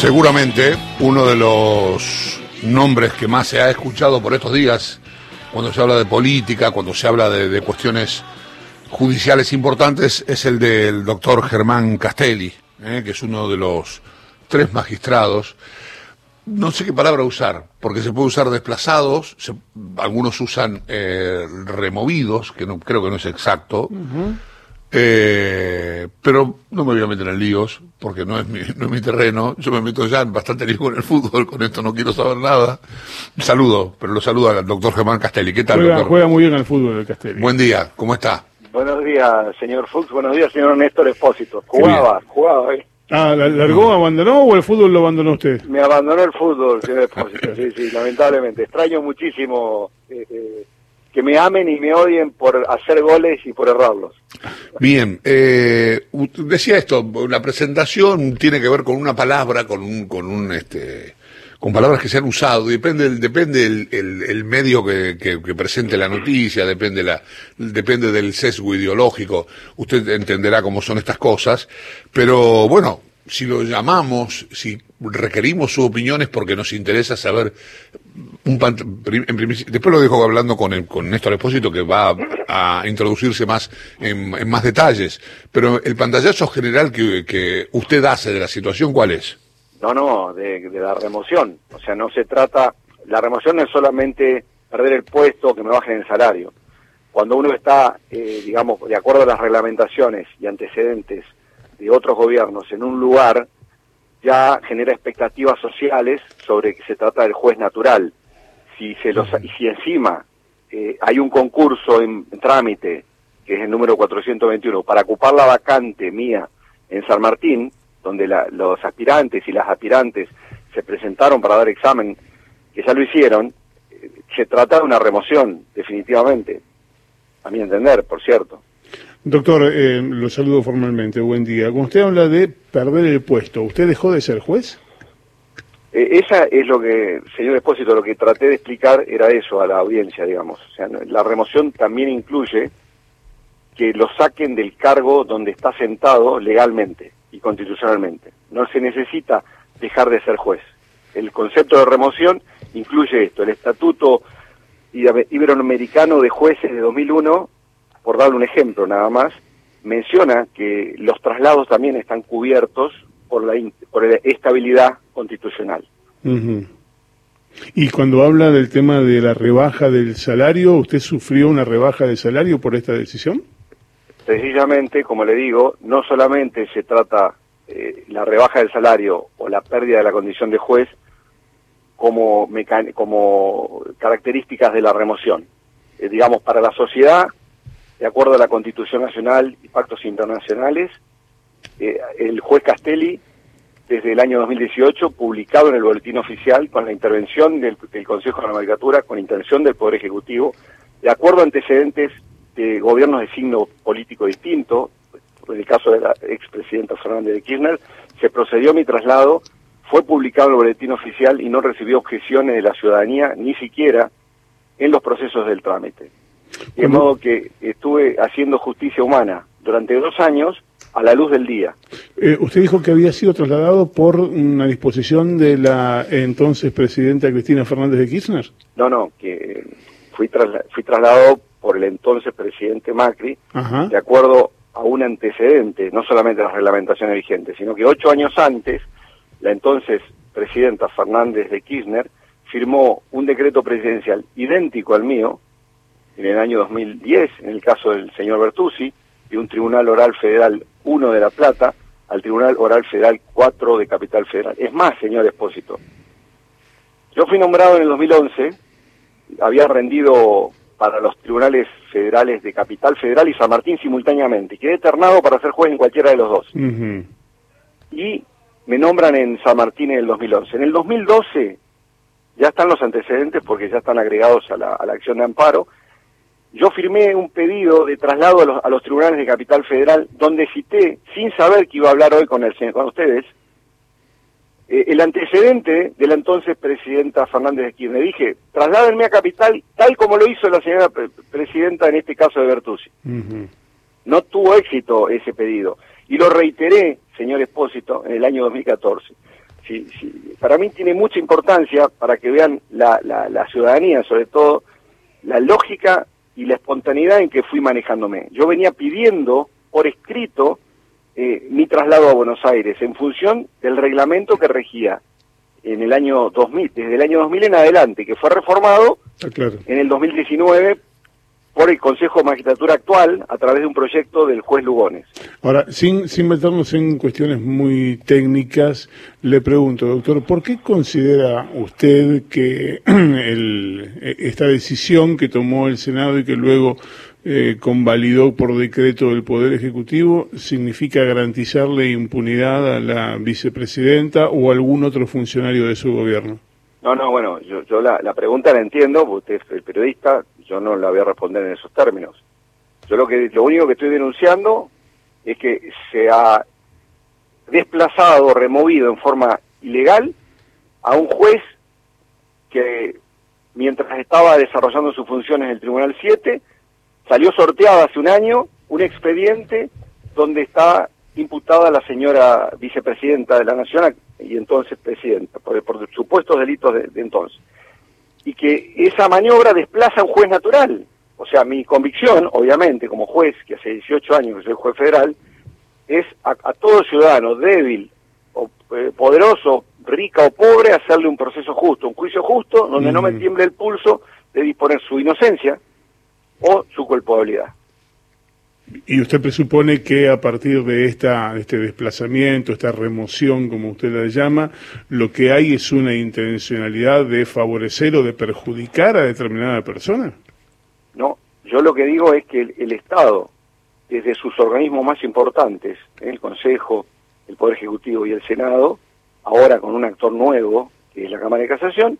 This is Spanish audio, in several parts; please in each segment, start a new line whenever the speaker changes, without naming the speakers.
Seguramente uno de los nombres que más se ha escuchado por estos días, cuando se habla de política, cuando se habla de, de cuestiones judiciales importantes, es el del doctor Germán Castelli, ¿eh? que es uno de los tres magistrados. No sé qué palabra usar, porque se puede usar desplazados, se- algunos usan eh, removidos, que no creo que no es exacto. Eh, pero no me voy a meter en líos, porque no es mi, no es mi terreno. Yo me meto ya en bastante lío con el fútbol, con esto no quiero saber nada. Saludo, pero lo saludo al doctor Germán Castelli. ¿Qué tal,
Juega,
doctor?
juega muy bien al fútbol el Castelli.
Buen día, ¿cómo está?
Buenos días, señor Fuchs. Buenos días, señor Néstor Espósito. Jugaba, jugaba. eh.
Ah, ¿la- ¿largó, abandonó o el fútbol lo abandonó usted?
Me abandonó el fútbol, señor Espósito. Sí, sí, lamentablemente. Extraño muchísimo eh, eh, que me amen y me odien por hacer goles y por errarlos.
Bien, eh, decía esto, la presentación tiene que ver con una palabra, con un, con un, este, con palabras que se han usado, depende, depende el- el medio que, que- que presente la noticia, depende la, depende del sesgo ideológico, usted entenderá cómo son estas cosas, pero bueno, si lo llamamos, si requerimos su opinión es porque nos interesa saber un en después lo dejo hablando con, el, con Néstor Espósito que va a, introducirse más en, más detalles, pero el pantallazo general que, que usted hace de la situación, ¿cuál es?
No, no, de, de la remoción. O sea, no se trata. La remoción no es solamente perder el puesto que me bajen el salario. Cuando uno está, eh, digamos, de acuerdo a las reglamentaciones y antecedentes de otros gobiernos en un lugar, ya genera expectativas sociales sobre que se trata del juez natural. Si, se los, y si encima eh, hay un concurso en, en trámite, que es el número 421, para ocupar la vacante mía en San Martín, donde la- los aspirantes y las aspirantes se presentaron para dar examen, que ya lo hicieron, eh, se trata de una remoción, definitivamente. A mi entender, por cierto.
Doctor, eh, lo saludo formalmente, buen día. Cuando usted habla de perder el puesto, ¿usted dejó de ser juez?
Eh, esa es lo que, señor Espósito, lo que traté de explicar era eso a la audiencia, digamos. O sea, la remoción también incluye que lo saquen del cargo donde está sentado legalmente y constitucionalmente. No se necesita dejar de ser juez. El concepto de remoción incluye esto, el Estatuto Ibe- Iberoamericano de Jueces de 2001, por darle un ejemplo nada más, menciona que los traslados también están cubiertos por la, por la estabilidad constitucional.
Y cuando habla del tema de la rebaja del salario, ¿usted sufrió una rebaja de salario por esta decisión?
Precisamente, como le digo, no solamente se trata eh, la rebaja del salario o la pérdida de la condición de juez como características de la remoción. Eh, digamos, para la sociedad, de acuerdo a la Constitución Nacional y pactos internacionales, eh, el juez Castelli, desde el año 2018, publicado en el Boletín Oficial con la intervención del, Consejo de la Magistratura, con intención del Poder Ejecutivo, de acuerdo a antecedentes de gobiernos de signo político distinto, en el caso de la expresidenta Fernández de Kirchner, se procedió a mi traslado, fue publicado en el boletín oficial y no recibió objeciones de la ciudadanía, ni siquiera en los procesos del trámite. De
¿Cómo?
modo que estuve haciendo justicia humana durante dos años a la luz del día.
Eh, usted dijo que había sido trasladado por una disposición de la entonces presidenta Cristina Fernández de Kirchner.
No, no, que fui, trasla- fui trasladado por el entonces presidente Macri,
Ajá.
de acuerdo a un antecedente, no solamente las reglamentaciones vigentes, sino que ocho años antes, la entonces presidenta Fernández de Kirchner firmó un decreto presidencial idéntico al mío, en el año 2010, en el caso del señor Bertuzzi, de un Tribunal Oral Federal 1 de La Plata al Tribunal Oral Federal 4 de Capital Federal. Es más, señor Espósito, yo fui nombrado en el 2011, había rendido para los tribunales federales de Capital Federal y San Martín simultáneamente. Quedé eternado para ser juez en cualquiera de los dos. Y me nombran en San Martín en el 2011. En el 2012 ya están los antecedentes porque ya están agregados a la, a la acción de amparo. Yo firmé un pedido de traslado a los, a los tribunales de Capital Federal donde cité, sin saber que iba a hablar hoy con, el, señor- con ustedes, eh, el antecedente de la entonces presidenta Fernández de Kirchner. Dije, trasládenme a Capital tal como lo hizo la señora pre- presidenta en este caso de Bertuzzi. No tuvo éxito ese pedido. Y lo reiteré, señor Espósito, en el año 2014. sí, sí, para mí tiene mucha importancia para que vean la, la, ciudadanía, sobre todo, la lógica y la espontaneidad en que fui manejándome. Yo venía pidiendo por escrito eh, mi traslado a Buenos Aires en función del reglamento que regía en el año 2000, desde el año 2000 en adelante, que fue reformado en el 2019 por el Consejo de Magistratura actual a través de un proyecto del juez Lugones.
Ahora, sin, sin meternos en cuestiones muy técnicas, le pregunto, doctor, ¿por qué considera usted que el, esta decisión que tomó el Senado y que luego eh, convalidó por decreto del Poder Ejecutivo significa garantizarle impunidad a la vicepresidenta o a algún otro funcionario de su gobierno?
No, no, bueno, yo, yo la, la pregunta la entiendo, porque usted es el periodista, yo no la voy a responder en esos términos. Yo lo que lo único que estoy denunciando es que se ha desplazado, removido en forma ilegal a un juez que mientras estaba desarrollando sus funciones en el Tribunal 7, salió sorteado hace un año un expediente donde está imputada la señora vicepresidenta de la Nación y entonces presidenta, por, por supuestos delitos de entonces y que esa maniobra desplaza a un juez natural. O sea, mi convicción, obviamente, como juez, que hace 18 años que soy juez federal, es a, todo ciudadano débil o eh, poderoso, rica o pobre, hacerle un proceso justo, un juicio justo, donde no me tiemble el pulso de disponer su inocencia o su culpabilidad.
Y usted presupone que a partir de esta, este desplazamiento, esta remoción, como usted la llama, lo que hay es una intencionalidad de favorecer o de perjudicar a determinada persona.
No, yo lo que digo es que el, Estado, desde sus organismos más importantes, el Consejo, el Poder Ejecutivo y el Senado, ahora con un actor nuevo, que es la Cámara de Casación,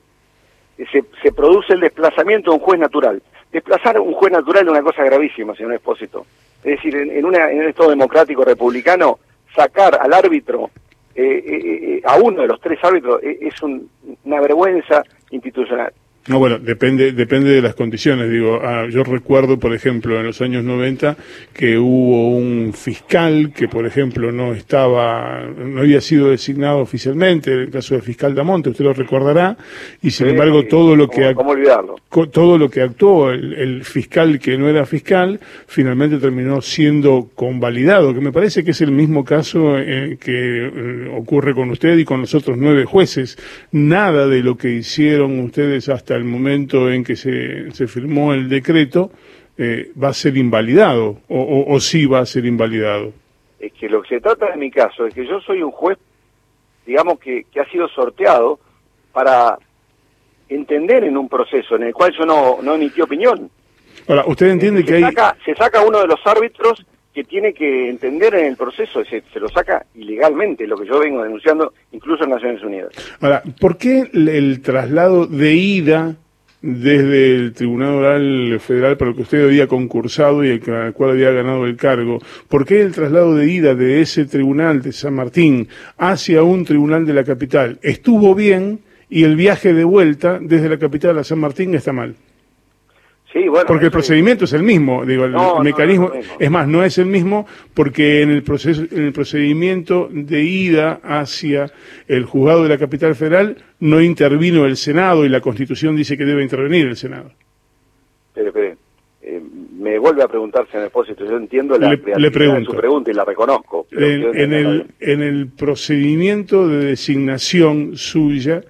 se, se produce el desplazamiento de un juez natural. Desplazar a un juez natural es una cosa gravísima, señor Espósito. Es decir, en, una, en un Estado democrático republicano, sacar al árbitro, eh, eh, eh, a uno de los tres árbitros, es una vergüenza institucional.
No, bueno, depende, depende de las condiciones. Digo, ah, yo recuerdo, por ejemplo, en los años 90 que hubo un fiscal que, por ejemplo, no estaba, no había sido designado oficialmente, el caso del fiscal Damonte, usted lo recordará, y sin embargo todo lo que
¿cómo olvidarlo?
todo lo que actuó el, fiscal que no era fiscal, finalmente terminó siendo convalidado, que me parece que es el mismo caso eh, que eh, ocurre con usted y con los otros nueve jueces. Nada de lo que hicieron ustedes hasta el momento en que se, se firmó el decreto, eh, va a ser invalidado o, o, sí va a ser invalidado.
Es que lo que se trata en mi caso es que yo soy un juez, digamos, que, que ha sido sorteado para entender en un proceso en el cual yo no, no emití opinión.
Ahora, usted entiende que
hay... se saca uno de los árbitros que tiene que entender en el proceso, se, se, lo saca ilegalmente, lo que yo vengo denunciando incluso en Naciones Unidas.
Ahora, ¿por qué el, traslado de ida desde el Tribunal Oral Federal para el que usted había concursado y el al cual había ganado el cargo, ¿por qué el traslado de ida de ese tribunal de San Martín hacia un tribunal de la capital estuvo bien y el viaje de vuelta desde la capital a San Martín está mal? Porque el procedimiento es el mismo, digo, el, mecanismo, es más, no es el mismo porque en el proceso, en el procedimiento de ida hacia el juzgado de la capital federal no intervino el Senado y la Constitución dice que debe intervenir el Senado.
Pero, eh, me vuelve a preguntarse en el depósito, yo entiendo la,
le, pregunto,
su pregunta y la reconozco.
en, el, en el procedimiento de designación suya,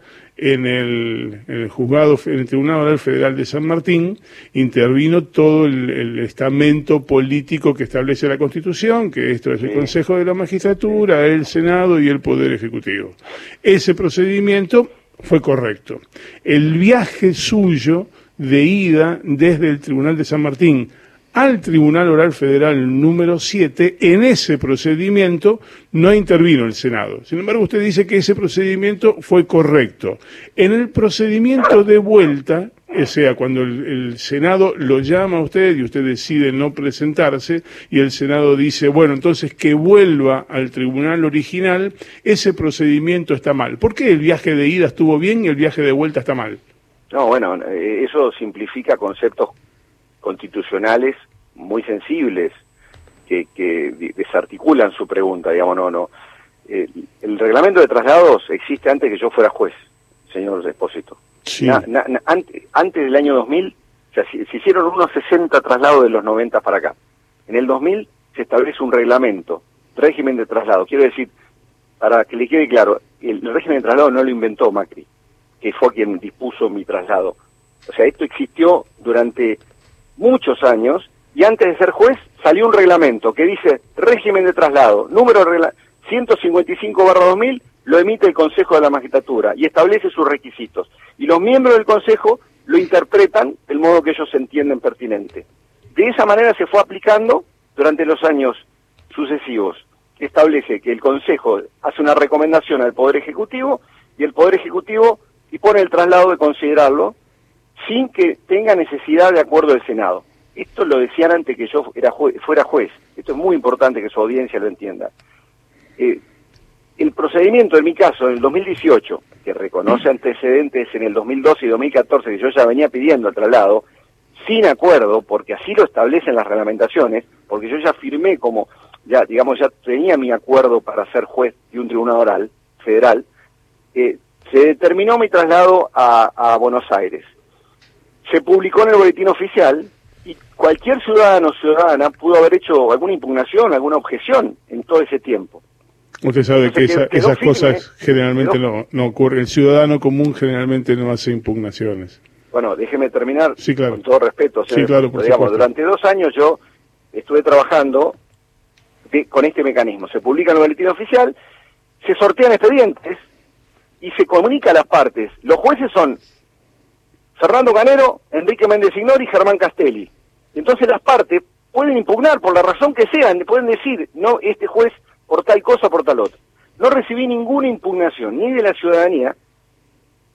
en el, juzgado, en el Tribunal Oral Federal de San Martín, intervino todo el, estamento político que establece la Constitución, que esto es el Consejo de la Magistratura, el Senado y el Poder Ejecutivo. Ese procedimiento fue correcto. El viaje suyo de ida desde el Tribunal de San Martín al Tribunal Oral Federal número 7, en ese procedimiento no intervino el Senado. Sin embargo, usted dice que ese procedimiento fue correcto. En el procedimiento de vuelta, o sea, cuando el, Senado lo llama a usted y usted decide no presentarse y el Senado dice, bueno, entonces que vuelva al tribunal original, ese procedimiento está mal. ¿Por qué el viaje de ida estuvo bien y el viaje de vuelta está mal?
No, bueno, eh, eso simplifica conceptos constitucionales muy sensibles que, que desarticulan su pregunta, digamos, no, no. el, reglamento de traslados existe antes que yo fuera juez, señor Despósito. antes, del año 2000 se, se hicieron unos 60 traslados de los 90 para acá. En el 2000 se establece un reglamento, régimen de traslado. Quiero decir, para que le quede claro, el régimen de traslado no lo inventó Macri, que fue quien dispuso mi traslado. O sea, esto existió durante muchos años y antes de ser juez salió un reglamento que dice régimen de traslado, número 155 barra 2000, lo emite el Consejo de la Magistratura y establece sus requisitos. Y los miembros del Consejo lo interpretan del modo que ellos entienden pertinente. De esa manera se fue aplicando durante los años sucesivos. Establece que el Consejo hace una recomendación al Poder Ejecutivo y el Poder Ejecutivo dispone el traslado de considerarlo sin que tenga necesidad de acuerdo del Senado. Esto lo decían antes que yo era fuera juez. Esto es muy importante que su audiencia lo entienda. Eh, el procedimiento, en mi caso, en el 2018, que reconoce antecedentes en el 2012 y 2014, que yo ya venía pidiendo el traslado, sin acuerdo, porque así lo establecen las reglamentaciones, porque yo ya firmé como, ya digamos, ya tenía mi acuerdo para ser juez de un tribunal oral federal, eh, se determinó mi traslado a Buenos Aires se publicó en el boletín oficial y cualquier ciudadano o ciudadana pudo haber hecho alguna impugnación, alguna objeción en todo ese tiempo.
Usted sabe que esas cosas generalmente no, no ocurren. El ciudadano común generalmente no hace impugnaciones.
Bueno, déjeme terminar
sí, claro.
con todo respeto.
Sí, claro,
digamos, durante dos años yo estuve trabajando con este mecanismo. Se publica en el boletín oficial, se sortean expedientes y se comunica a las partes. Los jueces son Fernando Canero, Enrique Méndez Ignori y Germán Castelli. Entonces las partes pueden impugnar por la razón que sean, pueden decir, no, este juez por tal cosa, por tal otra. No recibí ninguna impugnación, ni de la ciudadanía,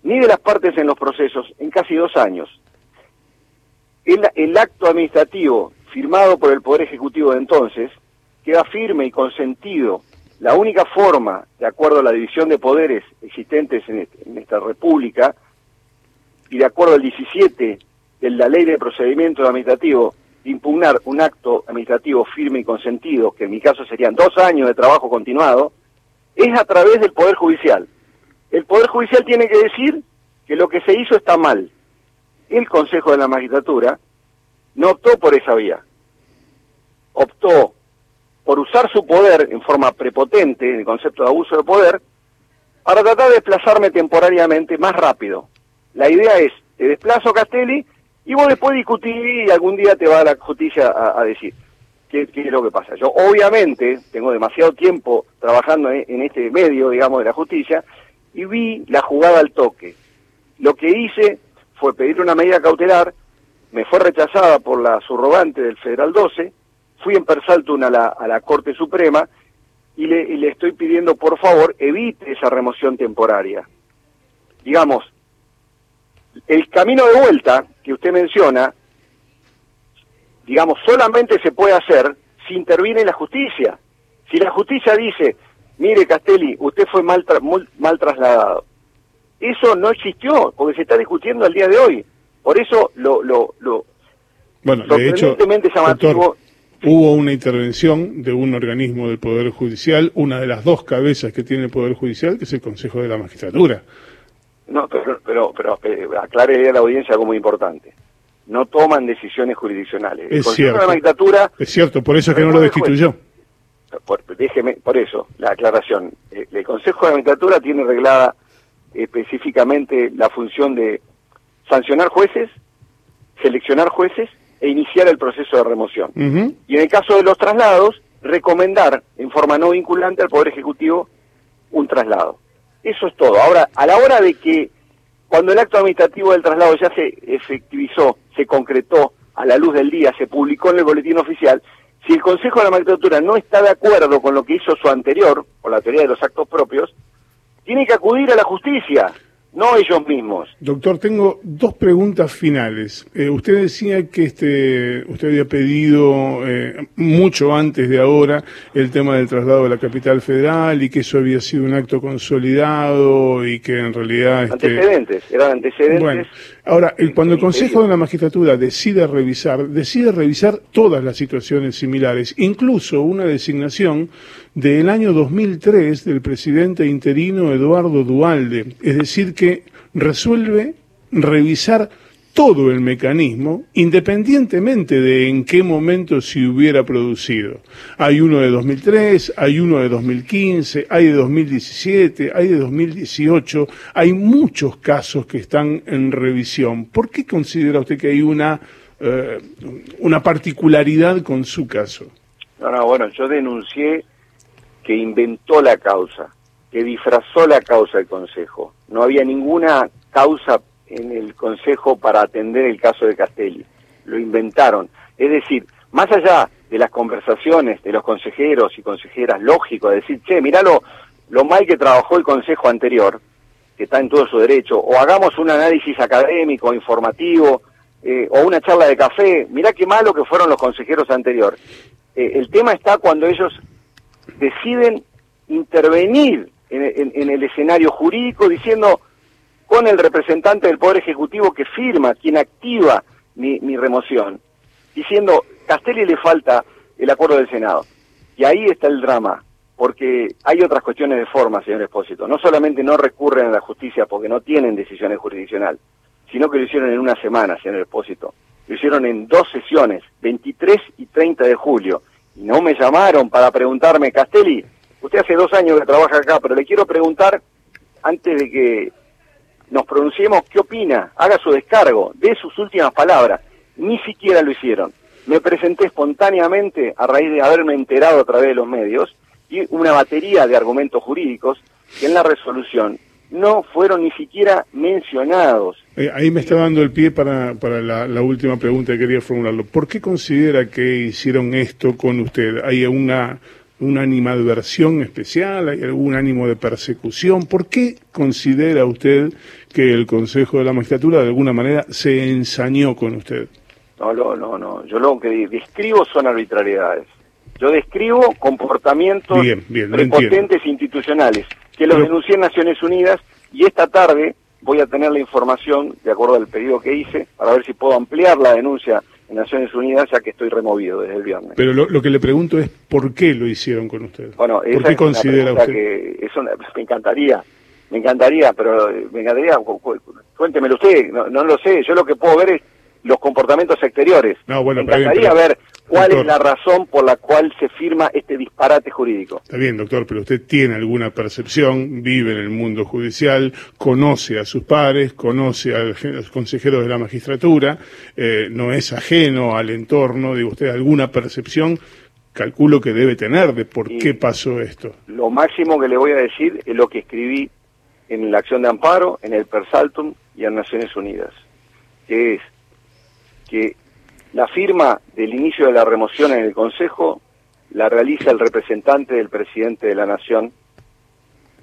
ni de las partes en los procesos, en casi dos años. El, acto administrativo firmado por el Poder Ejecutivo de entonces queda firme y consentido. La única forma, de acuerdo a la división de poderes existentes en, este, en esta República, y de acuerdo al 17 de la ley de procedimiento administrativo, impugnar un acto administrativo firme y consentido, que en mi caso serían dos años de trabajo continuado, es a través del Poder Judicial. El Poder Judicial tiene que decir que lo que se hizo está mal. El Consejo de la Magistratura no optó por esa vía. Optó por usar su poder en forma prepotente, en el concepto de abuso de poder, para tratar de desplazarme temporariamente más rápido, la idea es, te desplazo Castelli y vos después discutís y algún día te va a la justicia a, decir qué, es lo que pasa. Yo obviamente tengo demasiado tiempo trabajando en, este medio, digamos, de la justicia y vi la jugada al toque. Lo que hice fue pedir una medida cautelar, me fue rechazada por la subrogante del Federal 12, fui en Persaltun a la, a la Corte Suprema y le, y le estoy pidiendo, por favor, evite esa remoción temporaria. Digamos, el camino de vuelta que usted menciona, digamos, solamente se puede hacer si interviene la justicia. Si la justicia dice, mire Castelli, usted fue mal, mal, trasladado. Eso no existió, porque se está discutiendo al día de hoy. Por eso lo, lo, lo
bueno, de hecho, llamativo, hubo una intervención de un organismo del Poder Judicial, una de las dos cabezas que tiene el Poder Judicial, que es el Consejo de la Magistratura.
No, pero, pero, pero eh, aclare a la audiencia algo muy importante. No toman decisiones jurisdiccionales.
Es cierto. la magistratura, es cierto, por eso es que no lo destituyó.
Por, déjeme, por eso, la aclaración. Eh, el Consejo de la Magistratura tiene reglada específicamente la función de sancionar jueces, seleccionar jueces e iniciar el proceso de remoción. Y en el caso de los traslados, recomendar en forma no vinculante al Poder Ejecutivo un traslado. Eso es todo. Ahora, a la hora de que cuando el acto administrativo del traslado ya se efectivizó, se concretó a la luz del día, se publicó en el boletín oficial, si el Consejo de la Magistratura no está de acuerdo con lo que hizo su anterior, con la teoría de los actos propios, tiene que acudir a la justicia no ellos mismos.
Doctor, tengo dos preguntas finales. Eh, usted decía que este, usted había pedido eh, mucho antes de ahora el tema del traslado de la capital federal y que eso había sido un acto consolidado y que en realidad...
Este, antecedentes, eran antecedentes.
Bueno, Ahora, cuando el Consejo de la Magistratura decide revisar, decide revisar todas las situaciones similares, incluso una designación del año 2003 del presidente interino Eduardo Dualde, es decir, que resuelve revisar todo el mecanismo, independientemente de en qué momento se hubiera producido. Hay uno de 2003, hay uno de 2015, hay de 2017, hay de 2018, hay muchos casos que están en revisión. ¿Por qué considera usted que hay una, eh, una particularidad con su caso?
No, no, bueno, yo denuncié que inventó la causa, que disfrazó la causa del Consejo. No había ninguna causa en el Consejo para atender el caso de Castelli. Lo inventaron. Es decir, más allá de las conversaciones de los consejeros y consejeras, lógico, de decir, che, mirá lo, mal que trabajó el Consejo anterior, que está en todo su derecho, o hagamos un análisis académico, informativo, eh, o una charla de café, mirá qué malo que fueron los consejeros anteriores. Eh, el tema está cuando ellos deciden intervenir en el escenario jurídico diciendo, con el representante del Poder Ejecutivo que firma, quien activa mi, remoción, diciendo, Castelli le falta el acuerdo del Senado. Y ahí está el drama, porque hay otras cuestiones de forma, señor Espósito. No solamente no recurren a la justicia porque no tienen decisiones jurisdiccional, sino que lo hicieron en una semana, señor Espósito. Lo hicieron en dos sesiones, 23 y 30 de julio. Y no me llamaron para preguntarme, Castelli, usted hace dos años que trabaja acá, pero le quiero preguntar, antes de que nos pronunciemos qué opina, haga su descargo, de sus últimas palabras. Ni siquiera lo hicieron. Me presenté espontáneamente a raíz de haberme enterado a través de los medios y una batería de argumentos jurídicos que en la resolución no fueron ni siquiera mencionados.
Eh, ahí me está dando el pie para, para la, la, última pregunta que quería formularlo. ¿Por qué considera que hicieron esto con usted? ¿Hay una una animadversión especial? ¿Hay algún ánimo de persecución? ¿Por qué considera usted que el Consejo de la Magistratura de alguna manera se ensañó con usted?
No, no, no, no. Yo lo que describo son arbitrariedades. Yo describo comportamientos prepotentes institucionales que los denuncié en Naciones Unidas y esta tarde voy a tener la información, de acuerdo al pedido que hice, para ver si puedo ampliar la denuncia en Naciones Unidas, ya que estoy removido desde el viernes.
Pero lo, que le pregunto es por qué lo hicieron con usted.
Bueno, ¿Por qué considera usted? Que eso me encantaría, me encantaría, pero me encantaría, cuéntemelo usted, no, no lo sé, yo lo que puedo ver es los comportamientos exteriores.
No, bueno,
me encantaría ver ¿Cuál es la razón por la cual se firma este disparate jurídico?
Está bien, doctor, pero usted tiene alguna percepción, vive en el mundo judicial, conoce a sus pares, conoce a los consejeros de la magistratura, eh, no es ajeno al entorno, digo usted, alguna percepción, calculo que debe tener de por qué pasó esto.
Lo máximo que le voy a decir es lo que escribí en la acción de amparo, en el Persaltum y en Naciones Unidas, que es que la firma del inicio de la remoción en el Consejo la realiza el representante del presidente de la Nación.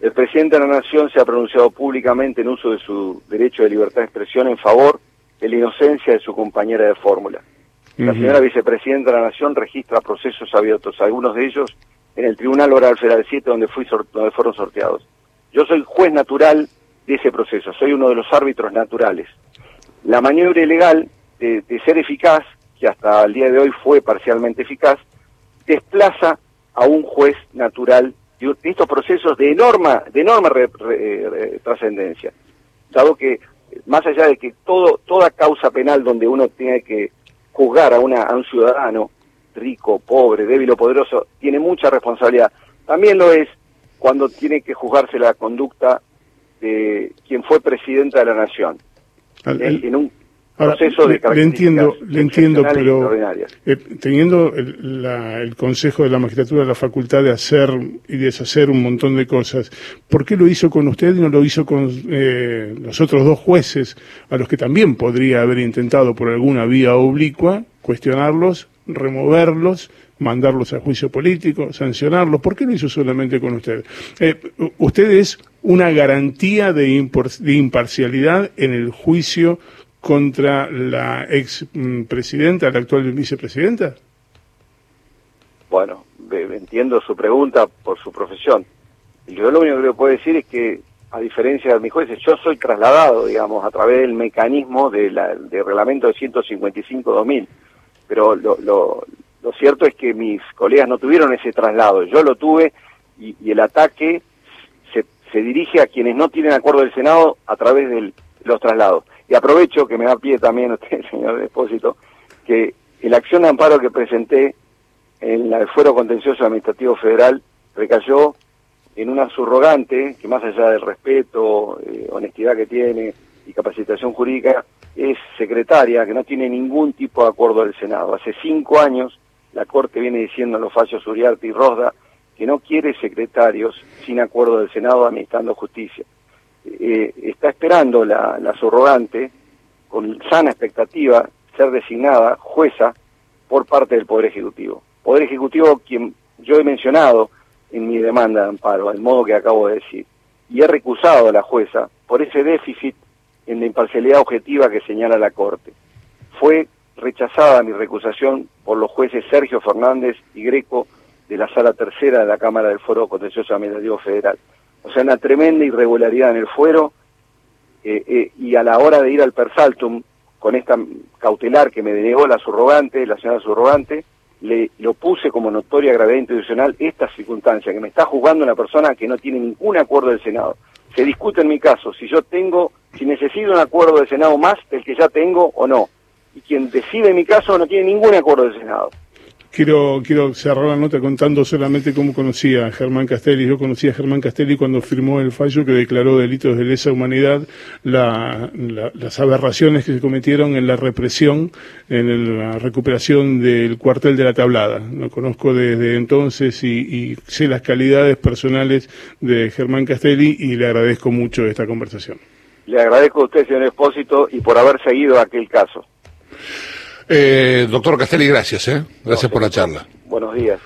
El presidente de la Nación se ha pronunciado públicamente en uso de su derecho de libertad de expresión en favor de la inocencia de su compañera de fórmula. La señora vicepresidenta de la Nación registra procesos abiertos, algunos de ellos en el Tribunal Oral Federal 7, donde, fui donde fueron sorteados. Yo soy juez natural de ese proceso, soy uno de los árbitros naturales. La maniobra ilegal de ser eficaz que hasta el día de hoy fue parcialmente eficaz, desplaza a un juez natural de estos procesos de enorme, de enorme trascendencia, dado que más allá de que todo, toda causa penal donde uno tiene que juzgar a, una, a un ciudadano, rico, pobre, débil o poderoso, tiene mucha responsabilidad. También lo es cuando tiene que juzgarse la conducta de quien fue presidente de la nación. en, un,
le, entiendo, le entiendo, pero eh, teniendo el, Consejo de la Magistratura la facultad de hacer y deshacer un montón de cosas, ¿por qué lo hizo con usted y no lo hizo con eh, los otros dos jueces a los que también podría haber intentado por alguna vía oblicua cuestionarlos, removerlos, mandarlos a juicio político, sancionarlos? ¿Por qué lo hizo solamente con usted? Eh, usted es una garantía de, de imparcialidad en el juicio contra la ex presidenta, la actual vicepresidenta?
Bueno, entiendo su pregunta por su profesión. Yo lo único que le puedo decir es que a diferencia de mis jueces, yo soy trasladado, digamos, a través del mecanismo del reglamento de 155-2000, pero lo, lo, lo, cierto es que mis colegas no tuvieron ese traslado, yo lo tuve y, y el ataque se, se, dirige a quienes no tienen acuerdo del Senado a través de los traslados. Y aprovecho que me da pie también usted, señor Depósito, que la acción de amparo que presenté en el Fuero Contencioso Administrativo Federal recayó en una subrogante que más allá del respeto, eh, honestidad que tiene y capacitación jurídica, es secretaria, que no tiene ningún tipo de acuerdo del Senado. Hace cinco años la Corte viene diciendo en los fallos Uriarte y Rosda que no quiere secretarios sin acuerdo del Senado administrando justicia. Eh, está esperando la, la subrogante, con sana expectativa, ser designada jueza por parte del Poder Ejecutivo. Poder Ejecutivo, quien yo he mencionado, en mi demanda de amparo, al modo que acabo de decir. Y he recusado a la jueza por ese déficit en la imparcialidad objetiva que señala la Corte. Fue rechazada mi recusación por los jueces Sergio Fernández y Greco de la Sala Tercera de la Cámara del Foro Contencioso Administrativo Federal. O sea, una tremenda irregularidad en el fuero eh, eh, y a la hora de ir al Persaltum con esta cautelar que me denegó la subrogante, la señora subrogante, le lo puse como notoria gravedad institucional esta circunstancia, que me está juzgando una persona que no tiene ningún acuerdo del Senado. Se discute en mi caso si yo tengo, si necesito un acuerdo del Senado más del que ya tengo o no. Y quien decide en mi caso no tiene ningún acuerdo del Senado.
Quiero, quiero cerrar la nota contando solamente cómo conocía a Germán Castelli. Yo conocí a Germán Castelli cuando firmó el fallo que declaró delitos de lesa humanidad la, las aberraciones que se cometieron en la represión, en la recuperación del cuartel de la tablada. Lo conozco desde entonces y, sé las calidades personales de Germán Castelli y le agradezco mucho esta conversación.
Le agradezco a usted, señor Espósito, y por haber seguido aquel caso.
Eh, doctor Castelli, gracias, ¿eh? Gracias no, por la charla.
Buenos días.